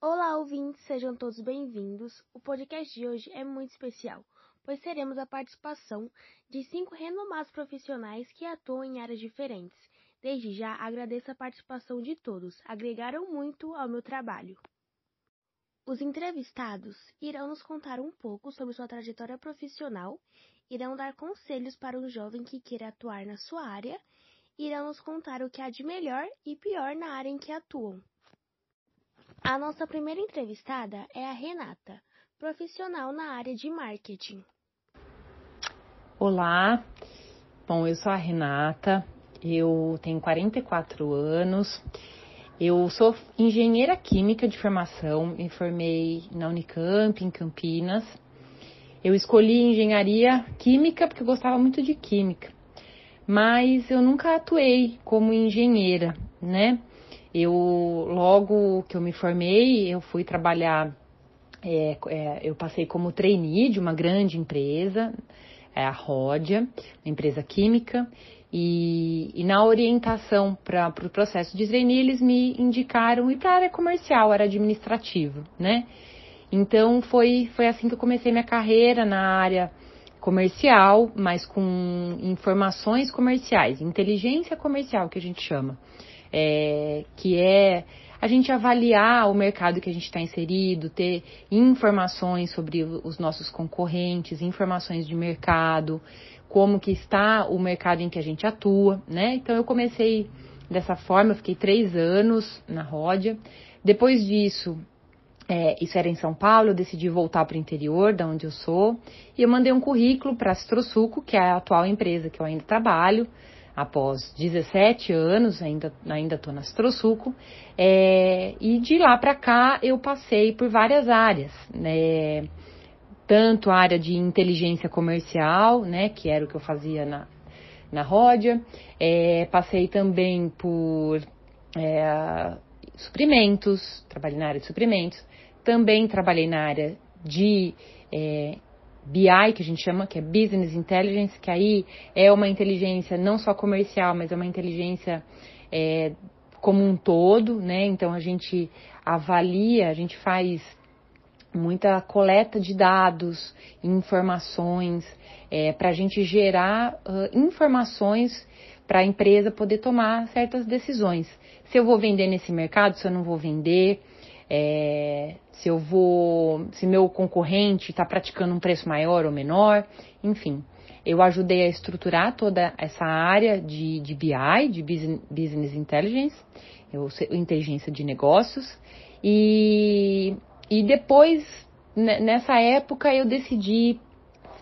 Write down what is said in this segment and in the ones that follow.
Olá, ouvintes, sejam todos bem-vindos. O podcast de hoje é muito especial, pois teremos a participação de cinco renomados profissionais que atuam em áreas diferentes. Desde já agradeço a participação de todos, agregaram muito ao meu trabalho. Os entrevistados irão nos contar um pouco sobre sua trajetória profissional, irão dar conselhos para um jovem que queira atuar na sua área, irão nos contar o que há de melhor e pior na área em que atuam. A nossa primeira entrevistada é a Renata, profissional na área de marketing. Olá, bom, eu sou a Renata, eu tenho 44 anos, eu sou engenheira química de formação, me formei na Unicamp, em Campinas. Eu escolhi engenharia química porque eu gostava muito de química, mas eu nunca atuei como engenheira, né? Eu, logo que eu me formei, eu fui trabalhar, é, é, eu passei como trainee de uma grande empresa, é a Ródia, empresa química, e, e na orientação para o pro processo de trainee, eles me indicaram ir para a área comercial, área administrativa, né? Então foi, foi assim que eu comecei minha carreira na área comercial, mas com informações comerciais, inteligência comercial que a gente chama é, que é a gente avaliar o mercado que a gente está inserido, ter informações sobre os nossos concorrentes, informações de mercado, como que está o mercado em que a gente atua, né? Então eu comecei dessa forma, eu fiquei três anos na Ródia. Depois disso, é, isso era em São Paulo, eu decidi voltar para o interior, da onde eu sou, e eu mandei um currículo para a Citrosuco, que é a atual empresa que eu ainda trabalho, após 17 anos, ainda ainda estou na Citrosuco, é, e de lá para cá eu passei por várias áreas, né, tanto a área de inteligência comercial, né, que era o que eu fazia na, na Ródia, é, passei também por é, suprimentos, trabalhei na área de suprimentos, também trabalhei na área de é, BI, que a gente chama, que é Business Intelligence, que aí é uma inteligência não só comercial, mas é uma inteligência é, como um todo, né? Então a gente avalia, a gente faz muita coleta de dados, informações, é, para a gente gerar uh, informações para a empresa poder tomar certas decisões. Se eu vou vender nesse mercado, se eu não vou vender, é, se eu vou, se meu concorrente está praticando um preço maior ou menor, enfim. Eu ajudei a estruturar toda essa área de, de BI, de Business Intelligence, eu, inteligência de negócios, e, e depois, nessa época, eu decidi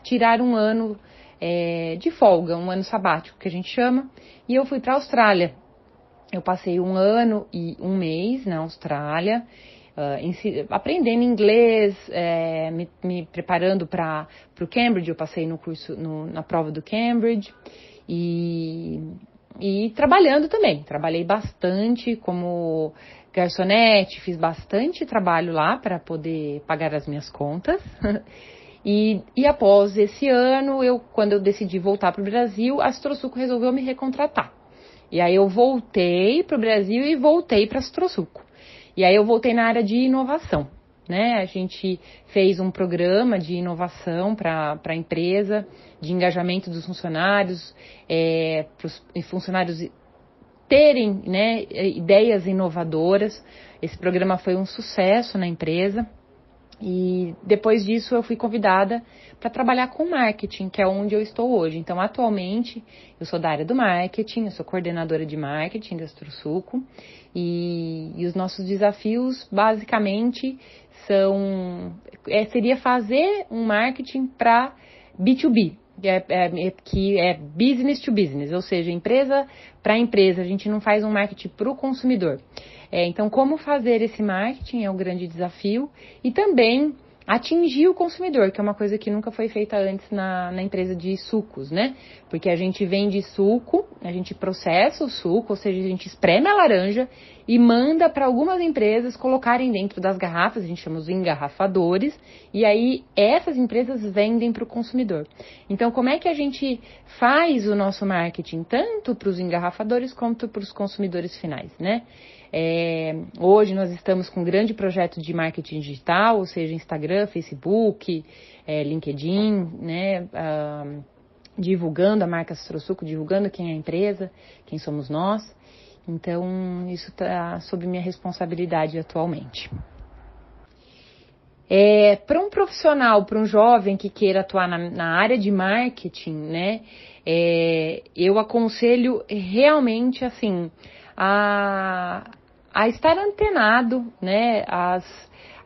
tirar um ano é, de folga, um ano sabático, que a gente chama, e eu fui para a Austrália. Eu passei um ano e um mês na Austrália uh, aprendendo inglês, é, me, me, preparando para o Cambridge, eu passei no curso, no, na prova do Cambridge e, e trabalhando também. Trabalhei bastante como garçonete, fiz bastante trabalho lá para poder pagar as minhas contas. E, e, após esse ano, eu, quando eu decidi voltar para o Brasil, a Astrosuco resolveu me recontratar. E aí eu voltei para o Brasil e voltei para a Astrosuco. E aí eu voltei na área de inovação. Né? A gente fez um programa de inovação para a empresa, de engajamento dos funcionários, é, para os funcionários terem né, ideias inovadoras. Esse programa foi um sucesso na empresa. E depois disso eu fui convidada para trabalhar com marketing, que é onde eu estou hoje. Então, atualmente, eu sou da área do marketing, eu sou coordenadora de marketing da Astrosuco e, e os nossos desafios, basicamente, são é, seria fazer um marketing para B2B, que é, é, que é business to business, ou seja, empresa para empresa. A gente não faz um marketing para o consumidor. É, então, como fazer esse marketing é um grande desafio e também atingir o consumidor, que é uma coisa que nunca foi feita antes na, na empresa de sucos, né? Porque a gente vende suco, a gente processa o suco, ou seja, a gente espreme a laranja e manda para algumas empresas colocarem dentro das garrafas, a gente chama os engarrafadores, e aí essas empresas vendem para o consumidor. Então, como é que a gente faz o nosso marketing tanto para os engarrafadores quanto para os consumidores finais, né? É, hoje nós estamos com um grande projeto de marketing digital, ou seja, Instagram, Facebook, é, LinkedIn, né? Ah, divulgando a marca Citrosuco, divulgando quem é a empresa, quem somos nós. Então, isso está sob minha responsabilidade atualmente. É, para um profissional, para um jovem que queira atuar na, na área de marketing, né, é, eu aconselho realmente assim a, a estar antenado, né,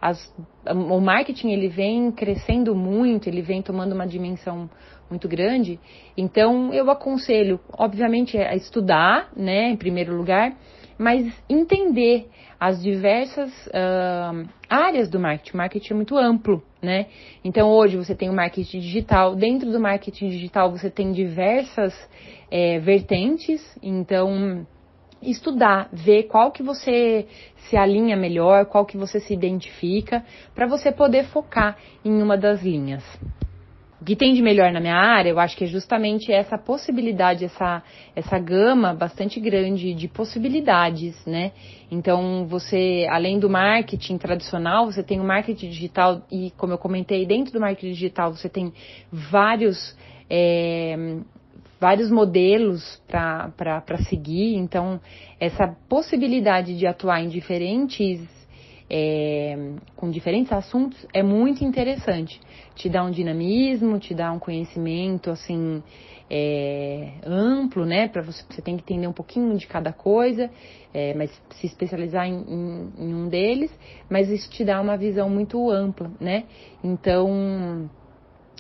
as, o marketing ele vem crescendo muito, ele vem tomando uma dimensão muito grande. Então eu aconselho, obviamente, a estudar, né, em primeiro lugar, mas entender as diversas uh, áreas do marketing. O marketing é muito amplo, né? Então hoje você tem o marketing digital. Dentro do marketing digital você tem diversas é, vertentes. Então estudar, ver qual que você se alinha melhor, qual que você se identifica, para você poder focar em uma das linhas. O que tem de melhor na minha área, eu acho que é justamente essa possibilidade, essa, essa gama bastante grande de possibilidades, né? Então, você, além do marketing tradicional, você tem o marketing digital e, como eu comentei, dentro do marketing digital você tem vários, é, vários modelos para seguir. Então, essa possibilidade de atuar em diferentes é, com diferentes assuntos é muito interessante. Te dá um dinamismo, te dá um conhecimento assim é, amplo, né? Para você, você tem que entender um pouquinho de cada coisa, é, mas se especializar em, em, em, um deles. Mas isso te dá uma visão muito ampla, né? Então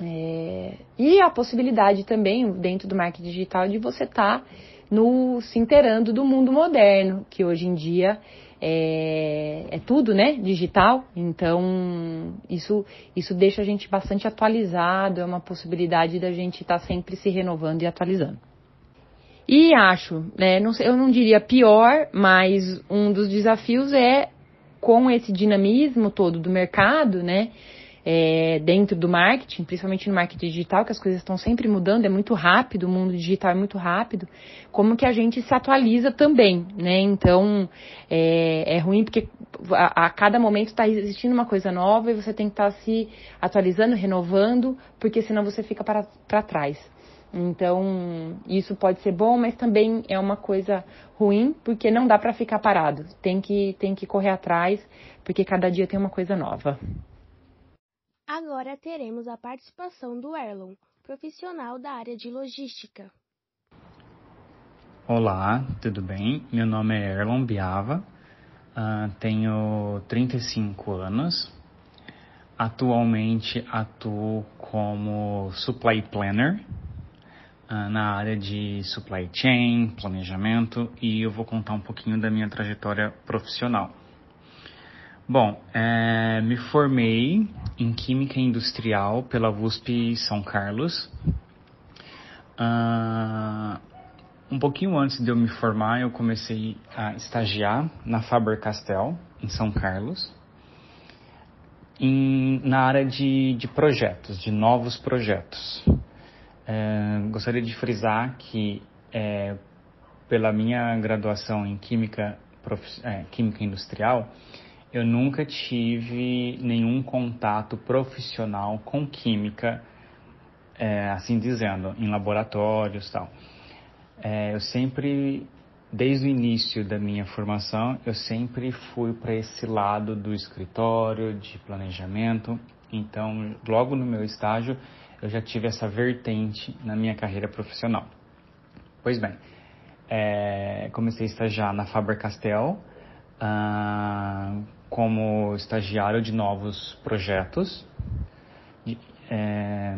é, e a possibilidade também dentro do marketing digital de você estar tá no se inteirando do mundo moderno, que hoje em dia é, é, tudo, né, digital. Então, isso, isso deixa a gente bastante atualizado, é uma possibilidade da gente estar tá sempre se renovando e atualizando. E acho, né, não, eu não diria pior, mas um dos desafios é com esse dinamismo todo do mercado, né, é, dentro do marketing, principalmente no marketing digital, que as coisas estão sempre mudando, é muito rápido, o mundo digital é muito rápido, como que a gente se atualiza também, né? Então, é, é ruim porque a, a cada momento está existindo uma coisa nova e você tem que estar tá se atualizando, renovando, porque senão você fica para trás. Então, isso pode ser bom, mas também é uma coisa ruim, porque não dá para ficar parado. Tem que, tem que correr atrás, porque cada dia tem uma coisa nova. Agora teremos a participação do Erlon, profissional da área de logística. Olá, tudo bem? Meu nome é Erlon Biava, uh, tenho 35 anos. Atualmente atuo como supply planner uh, na área de supply chain, planejamento e eu vou contar um pouquinho da minha trajetória profissional. Bom, é, me formei em Química Industrial pela USP São Carlos. Uh, um pouquinho antes de eu me formar, eu comecei a estagiar na Faber-Castell, em São Carlos, em, na área de, de, projetos, de novos projetos. É, gostaria de frisar que, é, pela minha graduação em Química, é, Química Industrial, eu nunca tive nenhum contato profissional com química, é, assim dizendo, em laboratórios e tal. É, eu sempre, desde o início da minha formação, eu sempre fui para esse lado do escritório, de planejamento. Então, logo no meu estágio, eu já tive essa vertente na minha carreira profissional. Pois bem, é, comecei a estagiar na Faber-Castell, ah, como estagiário de novos projetos. É,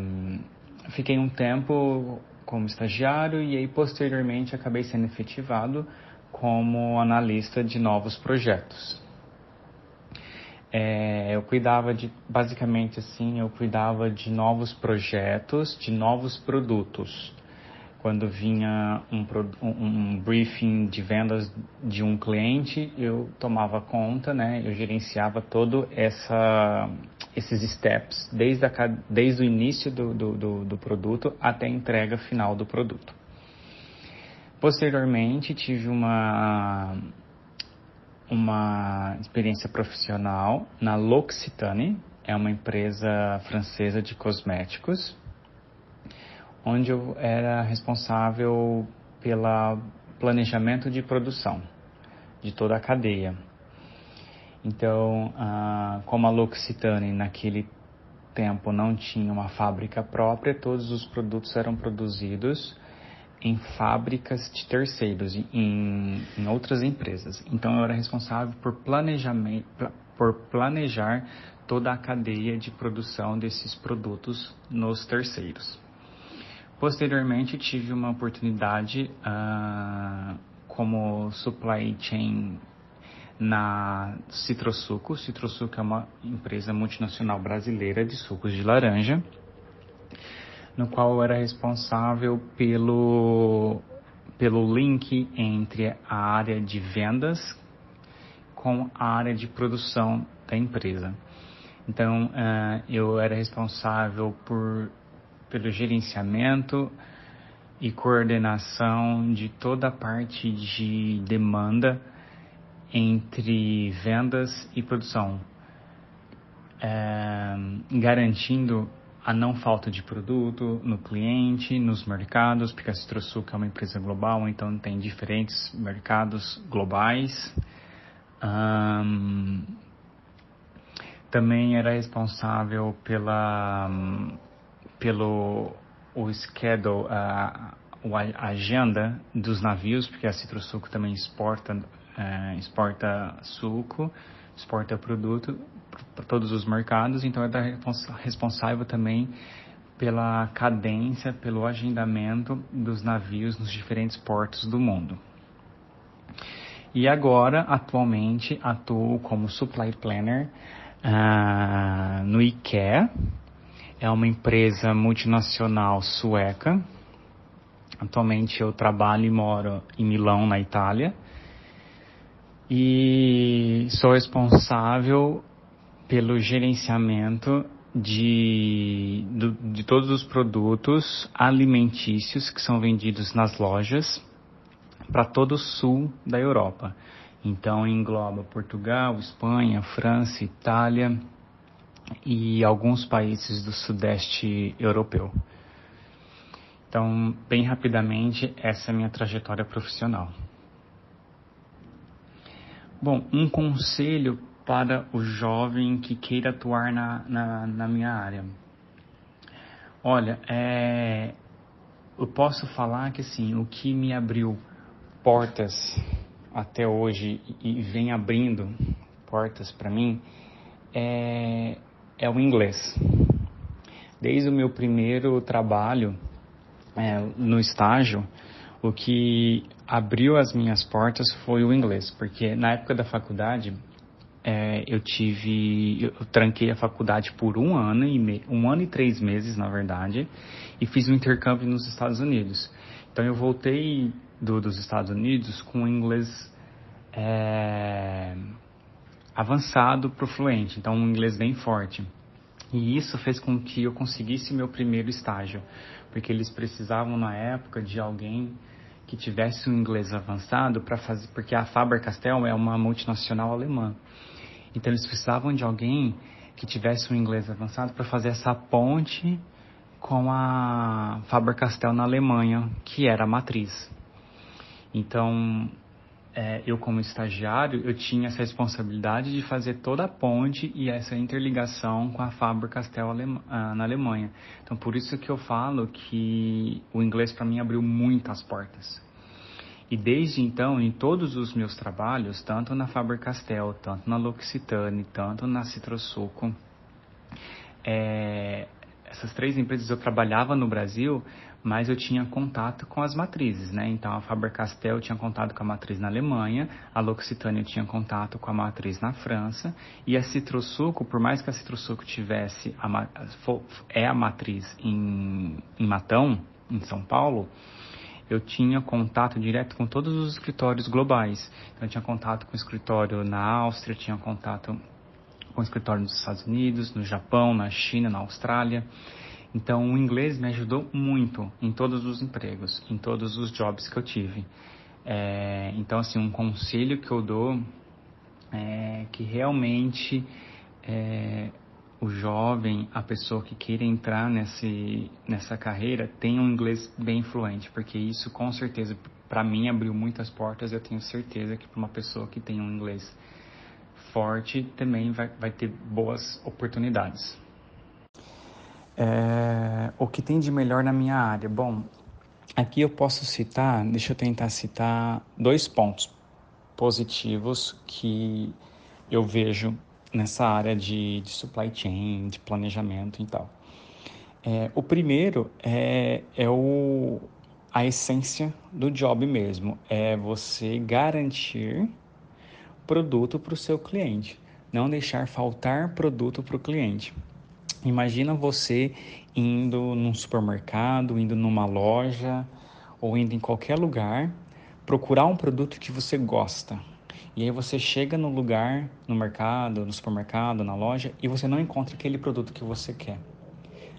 fiquei um tempo como estagiário e aí posteriormente acabei sendo efetivado como analista de novos projetos. É, eu cuidava de, basicamente assim, eu cuidava de novos projetos, de novos produtos quando vinha um, um, briefing de vendas de um cliente, eu tomava conta, né? Eu gerenciava todo essa, esses steps, desde, a, desde o início do, do, do, do produto até a entrega final do produto. Posteriormente, tive uma, uma experiência profissional na L'Occitane, é uma empresa francesa de cosméticos, onde eu era responsável pelo planejamento de produção de toda a cadeia. Então, ah, como a L'Occitane naquele tempo não tinha uma fábrica própria, todos os produtos eram produzidos em fábricas de terceiros, em, em outras empresas. Então, eu era responsável por planejamento, por planejar toda a cadeia de produção desses produtos nos terceiros. Posteriormente, tive uma oportunidade uh, como supply chain na Citrosuco. Citrosuco é uma empresa multinacional brasileira de sucos de laranja, no qual eu era responsável pelo, pelo link entre a área de vendas com a área de produção da empresa. Então, uh, eu era responsável por, pelo gerenciamento e coordenação de toda a parte de demanda entre vendas e produção, uh, garantindo a não falta de produto no cliente, nos mercados, porque a Citrosuc é uma empresa global, então tem diferentes mercados globais. Um, também era responsável pela pelo o schedule, a, a agenda dos navios, porque a Citrosuco também exporta é, exporta suco, exporta produto para todos os mercados, então era responsável também pela cadência, pelo agendamento dos navios nos diferentes portos do mundo. E agora, atualmente, atuo como supply planner ah, no IKEA. É uma empresa multinacional sueca. Atualmente eu trabalho e moro em Milão, na Itália. E sou responsável pelo gerenciamento de, de todos os produtos alimentícios que são vendidos nas lojas para todo o sul da Europa. Então engloba Portugal, Espanha, França, Itália e alguns países do sudeste europeu. Então, bem rapidamente, essa é a minha trajetória profissional. Bom, um conselho para o jovem que queira atuar na, na, na minha área. Olha, é, eu posso falar que assim, o que me abriu portas até hoje e vem abrindo portas para mim é, é o inglês. Desde o meu primeiro trabalho é, no estágio, o que abriu as minhas portas foi o inglês, porque na época da faculdade é, eu tive, eu tranquei a faculdade por um ano e me, um ano e três meses, na verdade, e fiz um intercâmbio nos Estados Unidos. Então eu voltei do, dos Estados Unidos com inglês é, avançado para o fluente, então um inglês bem forte. E isso fez com que eu conseguisse meu primeiro estágio, porque eles precisavam na época de alguém que tivesse um inglês avançado para fazer, porque a Faber-Castell é uma multinacional alemã. Então eles precisavam de alguém que tivesse um inglês avançado para fazer essa ponte com a Faber-Castell na Alemanha, que era a matriz. Então, é, eu como estagiário, eu tinha essa responsabilidade de fazer toda a ponte e essa interligação com a Faber-Castell ah, na Alemanha. Então, por isso que eu falo que o inglês para mim abriu muitas portas. E desde então, em todos os meus trabalhos, tanto na Faber-Castell, tanto na L'Occitane, tanto na Citrosuco, é, essas três empresas eu trabalhava no Brasil, mas eu tinha contato com as matrizes, né? Então a Faber-Castell tinha contato com a matriz na Alemanha, a L'Occitane tinha contato com a matriz na França e a Citrosuco, por mais que a Citrosuco tivesse a, é a matriz em, em Matão, em São Paulo, eu tinha contato direto com todos os escritórios globais. Então, eu tinha contato com o escritório na Áustria, tinha contato com o escritório nos Estados Unidos, no Japão, na China, na Austrália. Então, o inglês me ajudou muito em todos os empregos, em todos os jobs que eu tive. É, então, assim, um conselho que eu dou é, que realmente é, o jovem, a pessoa que queira entrar nesse, nessa carreira, tenha um inglês bem fluente, porque isso com certeza, para mim, abriu muitas portas. Eu tenho certeza que para uma pessoa que tem um inglês forte também vai, vai ter boas oportunidades. É, o que tem de melhor na minha área? Bom, aqui eu posso citar, deixa eu tentar citar dois pontos positivos que eu vejo nessa área de, de supply chain, de planejamento e tal. É, o primeiro é, é o, a essência do job mesmo, é você garantir produto para o seu cliente, não deixar faltar produto para o cliente. Imagina você indo num supermercado, indo numa loja ou indo em qualquer lugar, procurar um produto que você gosta, e aí você chega no lugar, no mercado, no supermercado, na loja, e você não encontra aquele produto que você quer.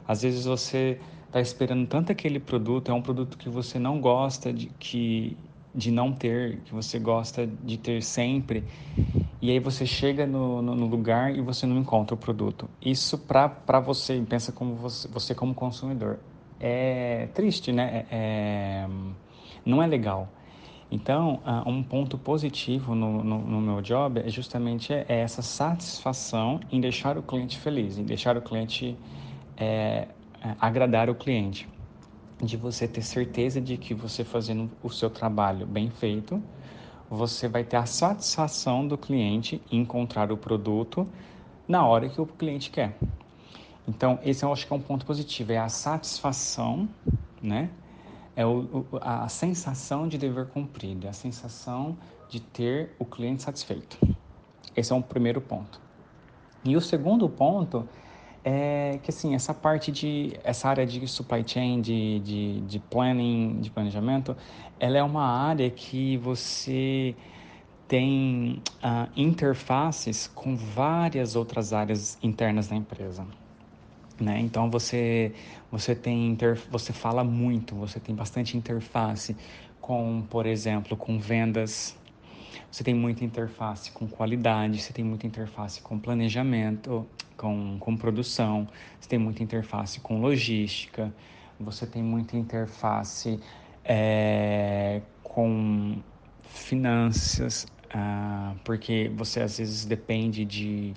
Às vezes você está esperando tanto aquele produto, é um produto que você não gosta de que de não ter, que você gosta de ter sempre, e aí você chega no, no, no lugar e você não encontra o produto. Isso para você, pensa como você, você como consumidor, é triste, né? É, é, não é legal. Então, uh, um ponto positivo no, no, no, meu job é justamente é essa satisfação em deixar o cliente feliz, em deixar o cliente é, é, agradar o cliente, de você ter certeza de que você fazendo o seu trabalho bem feito, você vai ter a satisfação do cliente encontrar o produto na hora que o cliente quer. Então, esse eu acho que é um ponto positivo, é a satisfação, né? é o, a sensação de dever cumprido, a sensação de ter o cliente satisfeito. Esse é um primeiro ponto. E o segundo ponto é que assim essa parte de essa área de supply chain, de, de, de planning, de planejamento, ela é uma área que você tem uh, interfaces com várias outras áreas internas da empresa. Né? Então você você tem inter, você fala muito, você tem bastante interface com, por exemplo, com vendas. Você tem muita interface com qualidade, você tem muita interface com planejamento, com, com produção, você tem muita interface com logística, você tem muita interface é, com finanças, ah, porque você às vezes depende de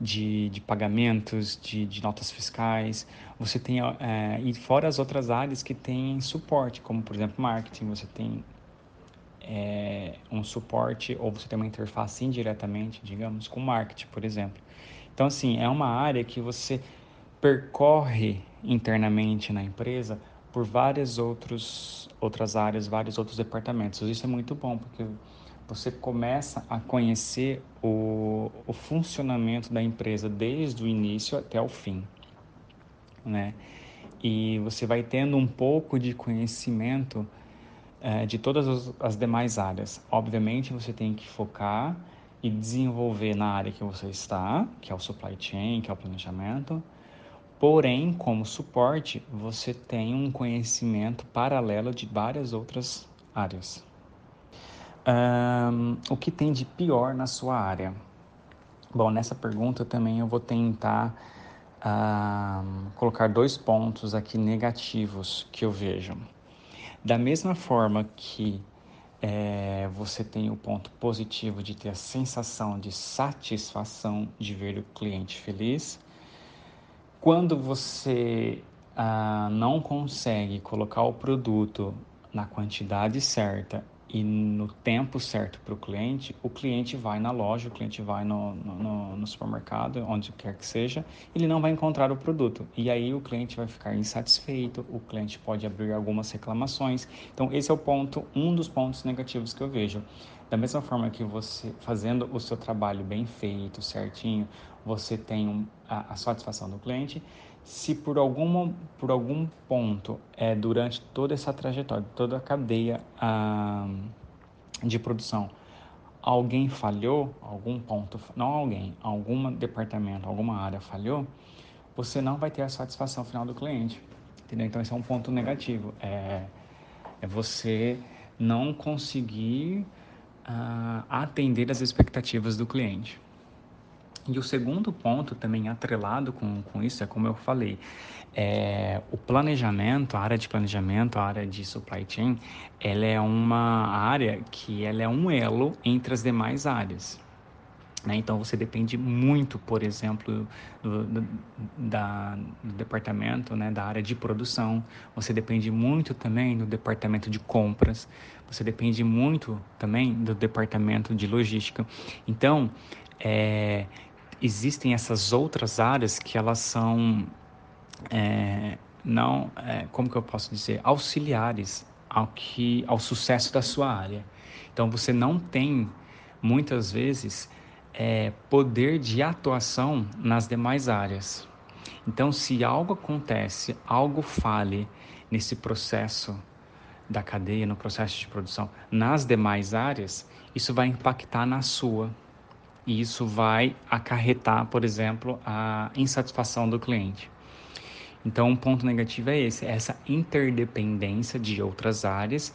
de, de pagamentos, de, de, notas fiscais. Você tem, é, e fora as outras áreas que têm suporte, como por exemplo marketing, você tem é, um suporte ou você tem uma interface indiretamente, digamos, com marketing, por exemplo. Então, assim, é uma área que você percorre internamente na empresa por várias outros, outras áreas, vários outros departamentos. Isso é muito bom, porque você começa a conhecer o, o funcionamento da empresa desde o início até o fim, né? E você vai tendo um pouco de conhecimento é, de todas as, demais áreas. Obviamente, você tem que focar e desenvolver na área que você está, que é o supply chain, que é o planejamento. Porém, como suporte, você tem um conhecimento paralelo de várias outras áreas. Um, o que tem de pior na sua área? Bom, nessa pergunta também eu vou tentar um, colocar dois pontos aqui negativos que eu vejo. Da mesma forma que é, você tem o ponto positivo de ter a sensação de satisfação de ver o cliente feliz, quando você ah, não consegue colocar o produto na quantidade certa e no tempo certo para o cliente, o cliente vai na loja, o cliente vai no, no, no, supermercado, onde quer que seja, ele não vai encontrar o produto. E aí o cliente vai ficar insatisfeito, o cliente pode abrir algumas reclamações. Então, esse é o ponto, um dos pontos negativos que eu vejo. Da mesma forma que você, fazendo o seu trabalho bem feito, certinho, você tem a, a satisfação do cliente, se por, alguma, por algum ponto, é, durante toda essa trajetória, toda a cadeia ah, de produção, alguém falhou, algum ponto, não alguém, algum departamento, alguma área falhou, você não vai ter a satisfação final do cliente. Entendeu? Então, esse é um ponto negativo. É, é você não conseguir uh, atender as expectativas do cliente. E o segundo ponto, também atrelado com, com isso, é como eu falei, é, o planejamento, a área de planejamento, a área de supply chain, ela é uma área que ela é um elo entre as demais áreas. Né? Então você depende muito, por exemplo, do, do, da, do departamento, né, da área de produção. Você depende muito também do departamento de compras. Você depende muito também do departamento de logística. Então, é, existem essas outras áreas que elas são é, não, é, como que eu posso dizer, auxiliares ao que, ao sucesso da sua área. Então você não tem muitas vezes é, poder de atuação nas demais áreas. Então, se algo acontece, algo fale nesse processo da cadeia, no processo de produção, nas demais áreas, isso vai impactar na sua. E isso vai acarretar, por exemplo, a insatisfação do cliente. Então, um ponto negativo é esse, essa interdependência de outras áreas,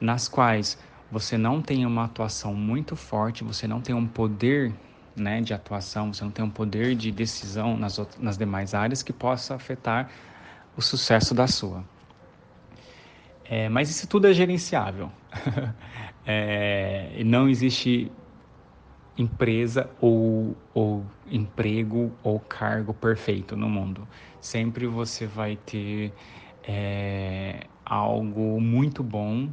nas quais você não tem uma atuação muito forte, você não tem um poder né, de atuação, você não tem um poder de decisão nas, nas demais áreas que possa afetar o sucesso da sua. É, mas isso tudo é gerenciável. é, não existe empresa ou, ou emprego ou cargo perfeito no mundo. Sempre você vai ter é, algo muito bom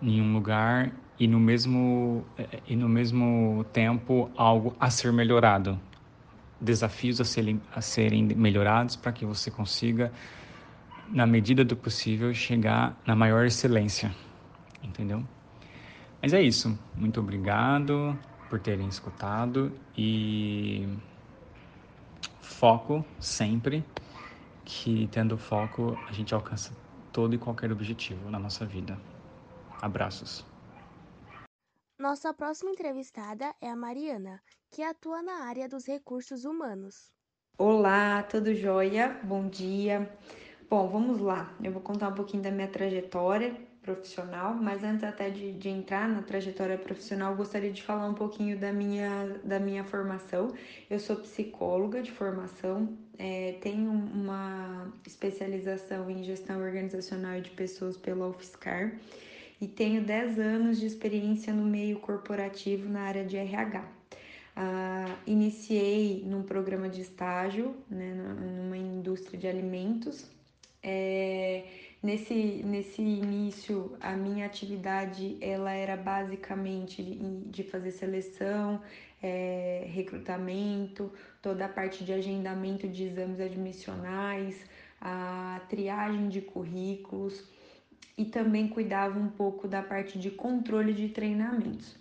em um lugar e no mesmo e no mesmo tempo algo a ser melhorado, desafios a serem, a serem melhorados para que você consiga na medida do possível chegar na maior excelência, entendeu? Mas é isso. Muito obrigado por terem escutado e foco sempre que tendo foco a gente alcança todo e qualquer objetivo na nossa vida. Abraços. Nossa próxima entrevistada é a Mariana, que atua na área dos recursos humanos. Olá, tudo jóia? Bom dia. Bom, vamos lá. Eu vou contar um pouquinho da minha trajetória profissional, mas antes até de, de entrar na trajetória profissional, gostaria de falar um pouquinho da minha, da minha formação. Eu sou psicóloga de formação, é, tenho uma especialização em gestão organizacional de pessoas pela UFSCar e tenho 10 anos de experiência no meio corporativo na área de RH. Uh, iniciei num programa de estágio, né, numa indústria de alimentos. É, Nesse, nesse início, a minha atividade ela era basicamente de fazer seleção, é, recrutamento, toda a parte de agendamento de exames admissionais, a triagem de currículos e também cuidava um pouco da parte de controle de treinamentos.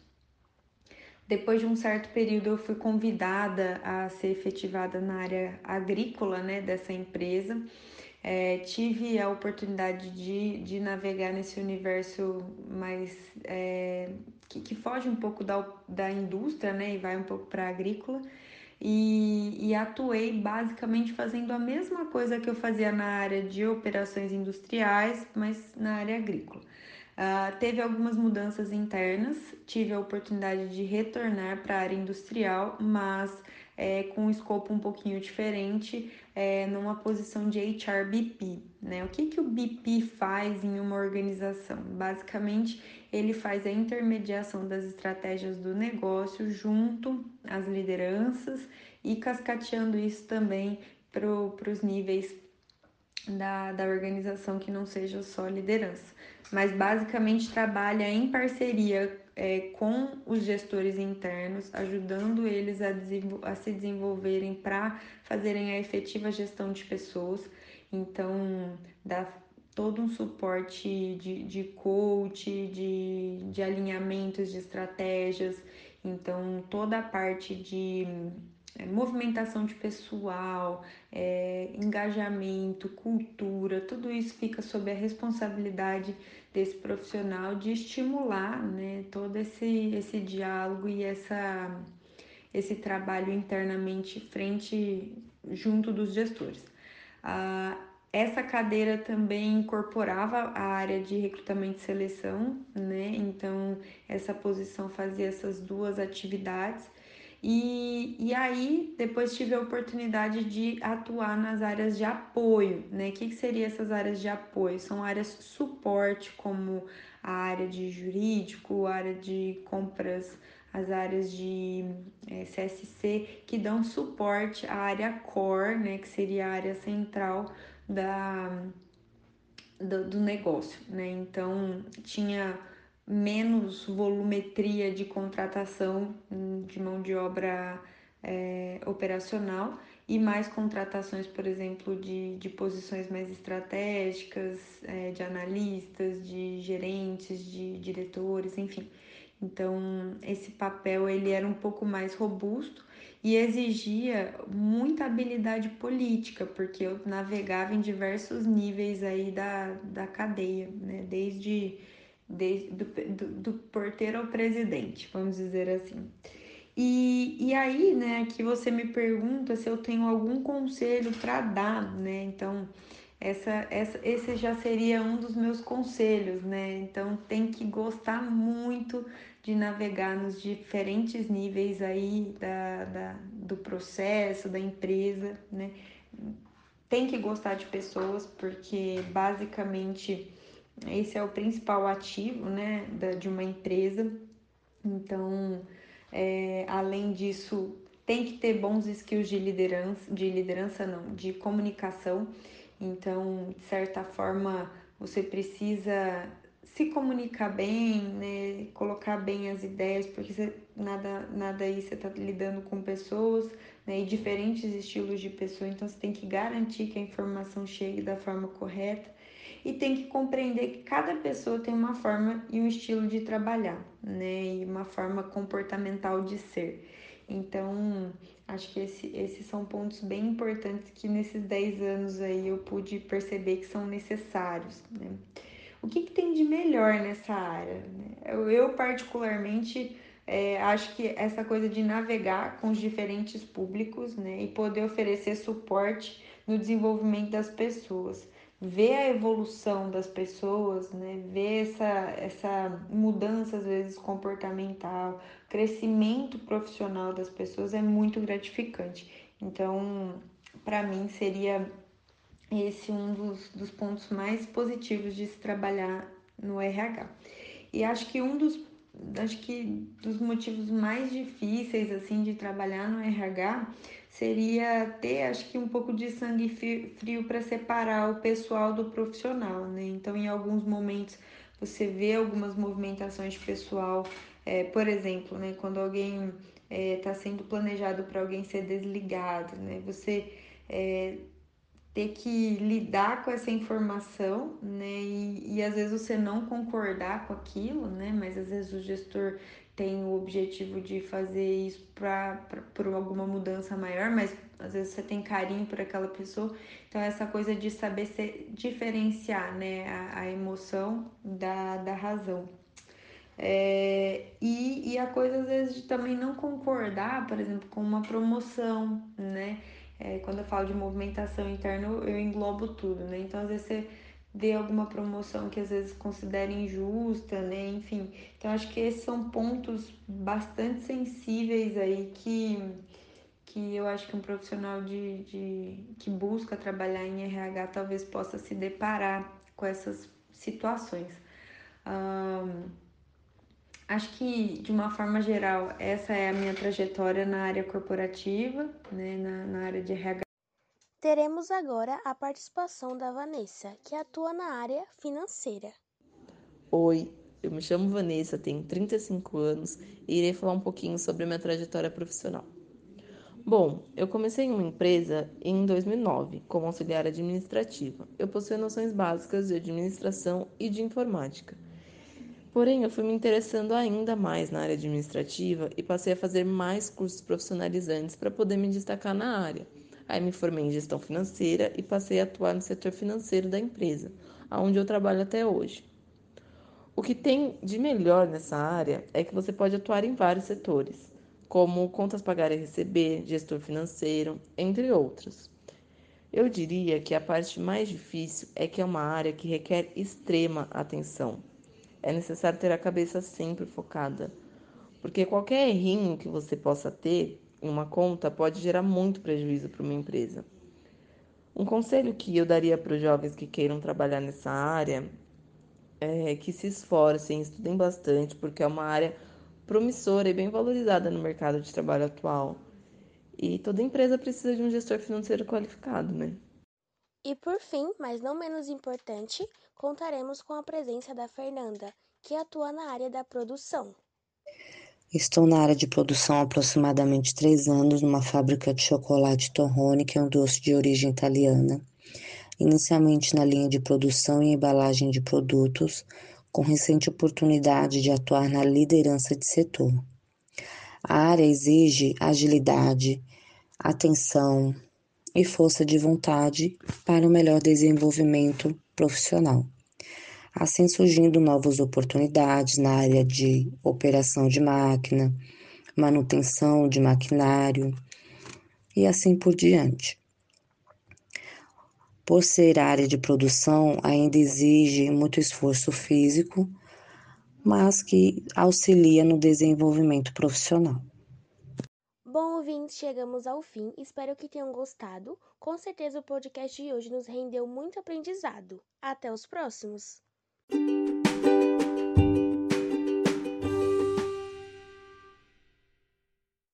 Depois de um certo período, eu fui convidada a ser efetivada na área agrícola né, dessa empresa é, tive a oportunidade de, de navegar nesse universo mais é, que, que, foge um pouco da, da indústria né, e vai um pouco para a agrícola. E, e, atuei basicamente fazendo a mesma coisa que eu fazia na área de operações industriais, mas na área agrícola. Uh, teve algumas mudanças internas, tive a oportunidade de retornar para a área industrial, mas é, com um escopo um pouquinho diferente, é, numa posição de HR BP. Né? O que, que o BP faz em uma organização? Basicamente, ele faz a intermediação das estratégias do negócio junto às lideranças e cascateando isso também para os níveis da, da organização que não seja só liderança. Mas basicamente trabalha em parceria é, com os gestores internos, ajudando eles a, a se desenvolverem para fazerem a efetiva gestão de pessoas. Então, dá todo um suporte de, de coach, de, de alinhamentos de estratégias. Então, toda a parte de é, movimentação de pessoal, é, engajamento, cultura, tudo isso fica sob a responsabilidade desse profissional de estimular né, todo esse, esse diálogo e essa, esse trabalho internamente frente junto dos gestores. Ah, essa cadeira também incorporava a área de recrutamento e seleção, né? Então, essa posição fazia essas duas atividades. E, e aí, depois tive a oportunidade de atuar nas áreas de apoio, né? O que, que seriam essas áreas de apoio? São áreas suporte, como a área de jurídico, a área de compras, as áreas de é, CSC, que dão suporte à área core, né? Que seria a área central da, do, do negócio, né? Então tinha menos volumetria de contratação hum, de mão de obra é, operacional e mais contratações, por exemplo, de, de posições mais estratégicas, é, de analistas, de gerentes, de diretores, enfim. Então, esse papel ele era um pouco mais robusto e exigia muita habilidade política, porque eu navegava em diversos níveis aí da, da cadeia, né? desde, desde do, do, do porteiro ao presidente, vamos dizer assim. E, e aí, né, que você me pergunta se eu tenho algum conselho para dar, né? Então, essa, essa, esse já seria um dos meus conselhos, né? Então, tem que gostar muito de navegar nos diferentes níveis aí da, da, do processo, da empresa, né? Tem que gostar de pessoas, porque basicamente esse é o principal ativo, né, da, de uma empresa. Então, é, além disso, tem que ter bons skills de liderança, de liderança não, de comunicação. Então, de certa forma, você precisa se comunicar bem, né? Colocar bem as ideias, porque você, nada, nada aí você está lidando com pessoas, né? E diferentes estilos de pessoa, então você tem que garantir que a informação chegue da forma correta e tem que compreender que cada pessoa tem uma forma e um estilo de trabalhar, né? E uma forma comportamental de ser. Então, acho que esse, esses são pontos bem importantes que nesses 10 anos aí eu pude perceber que são necessários, né? O que, que tem de melhor nessa área? Né? Eu, eu particularmente, é, acho que essa coisa de navegar com os diferentes públicos né, e poder oferecer suporte no desenvolvimento das pessoas ver a evolução das pessoas, né? ver essa, essa mudança, às vezes, comportamental, crescimento profissional das pessoas é muito gratificante. Então, para mim, seria esse um dos, dos pontos mais positivos de se trabalhar no RH. E acho que um dos acho que dos motivos mais difíceis assim de trabalhar no RH seria ter acho que um pouco de sangue frio para separar o pessoal do profissional, né? Então em alguns momentos você vê algumas movimentações de pessoal, é, por exemplo, né, quando alguém está é, sendo planejado para alguém ser desligado, né? Você é, ter que lidar com essa informação, né? E, e às vezes você não concordar com aquilo, né? Mas às vezes o gestor tem o objetivo de fazer isso para por alguma mudança maior, mas às vezes você tem carinho por aquela pessoa. Então, essa coisa de saber se, diferenciar né, a, a emoção da, da razão. É, e, e a coisa às vezes de também não concordar, por exemplo, com uma promoção, né? É, quando eu falo de movimentação interna, eu englobo tudo, né? Então, às vezes você vê alguma promoção que às vezes considera injusta, né? Enfim, então acho que esses são pontos bastante sensíveis aí que, que eu acho que um profissional de, de que busca trabalhar em RH talvez possa se deparar com essas situações. Acho que, de uma forma geral, essa é a minha trajetória na área corporativa, né, na, na área de RH. Teremos agora a participação da Vanessa, que atua na área financeira. Oi, eu me chamo Vanessa, tenho 35 anos e irei falar um pouquinho sobre a minha trajetória profissional. Bom, eu comecei em uma empresa em 2009 como auxiliar administrativa. Eu possuía noções básicas de administração e de informática Porém, eu fui me interessando ainda mais na área administrativa e passei a fazer mais cursos profissionalizantes para poder me destacar na área. Aí me formei em gestão financeira e passei a atuar no setor financeiro da empresa, onde eu trabalho até hoje. O que tem de melhor nessa área é que você pode atuar em vários setores, como contas pagar e receber, gestor financeiro, entre outros. Eu diria que a parte mais difícil é que é uma área que requer extrema atenção. É necessário ter a cabeça sempre focada, porque qualquer errinho que você possa ter em uma conta pode gerar muito prejuízo para uma empresa. Um conselho que eu daria para os jovens que queiram trabalhar nessa área é que se esforcem, estudem bastante, porque é uma área promissora e bem valorizada no mercado de trabalho atual. E toda empresa precisa de um gestor financeiro qualificado, né? E por fim, mas não menos importante, contaremos com a presença da Fernanda, que atua na área da produção. Estou na área de produção há aproximadamente três anos numa fábrica de chocolate Torrone, que é um doce de origem italiana. Inicialmente na linha de produção e embalagem de produtos, com recente oportunidade de atuar na liderança de setor. A área exige agilidade, atenção e força de vontade para o melhor desenvolvimento profissional assim surgindo novas oportunidades na área de operação de máquina, manutenção de maquinário e assim por diante. Por ser área de produção, ainda exige muito esforço físico, mas que auxilia no desenvolvimento profissional. Bom, ouvintes, chegamos ao fim. Espero que tenham gostado. Com certeza o podcast de hoje nos rendeu muito aprendizado. Até os próximos! Música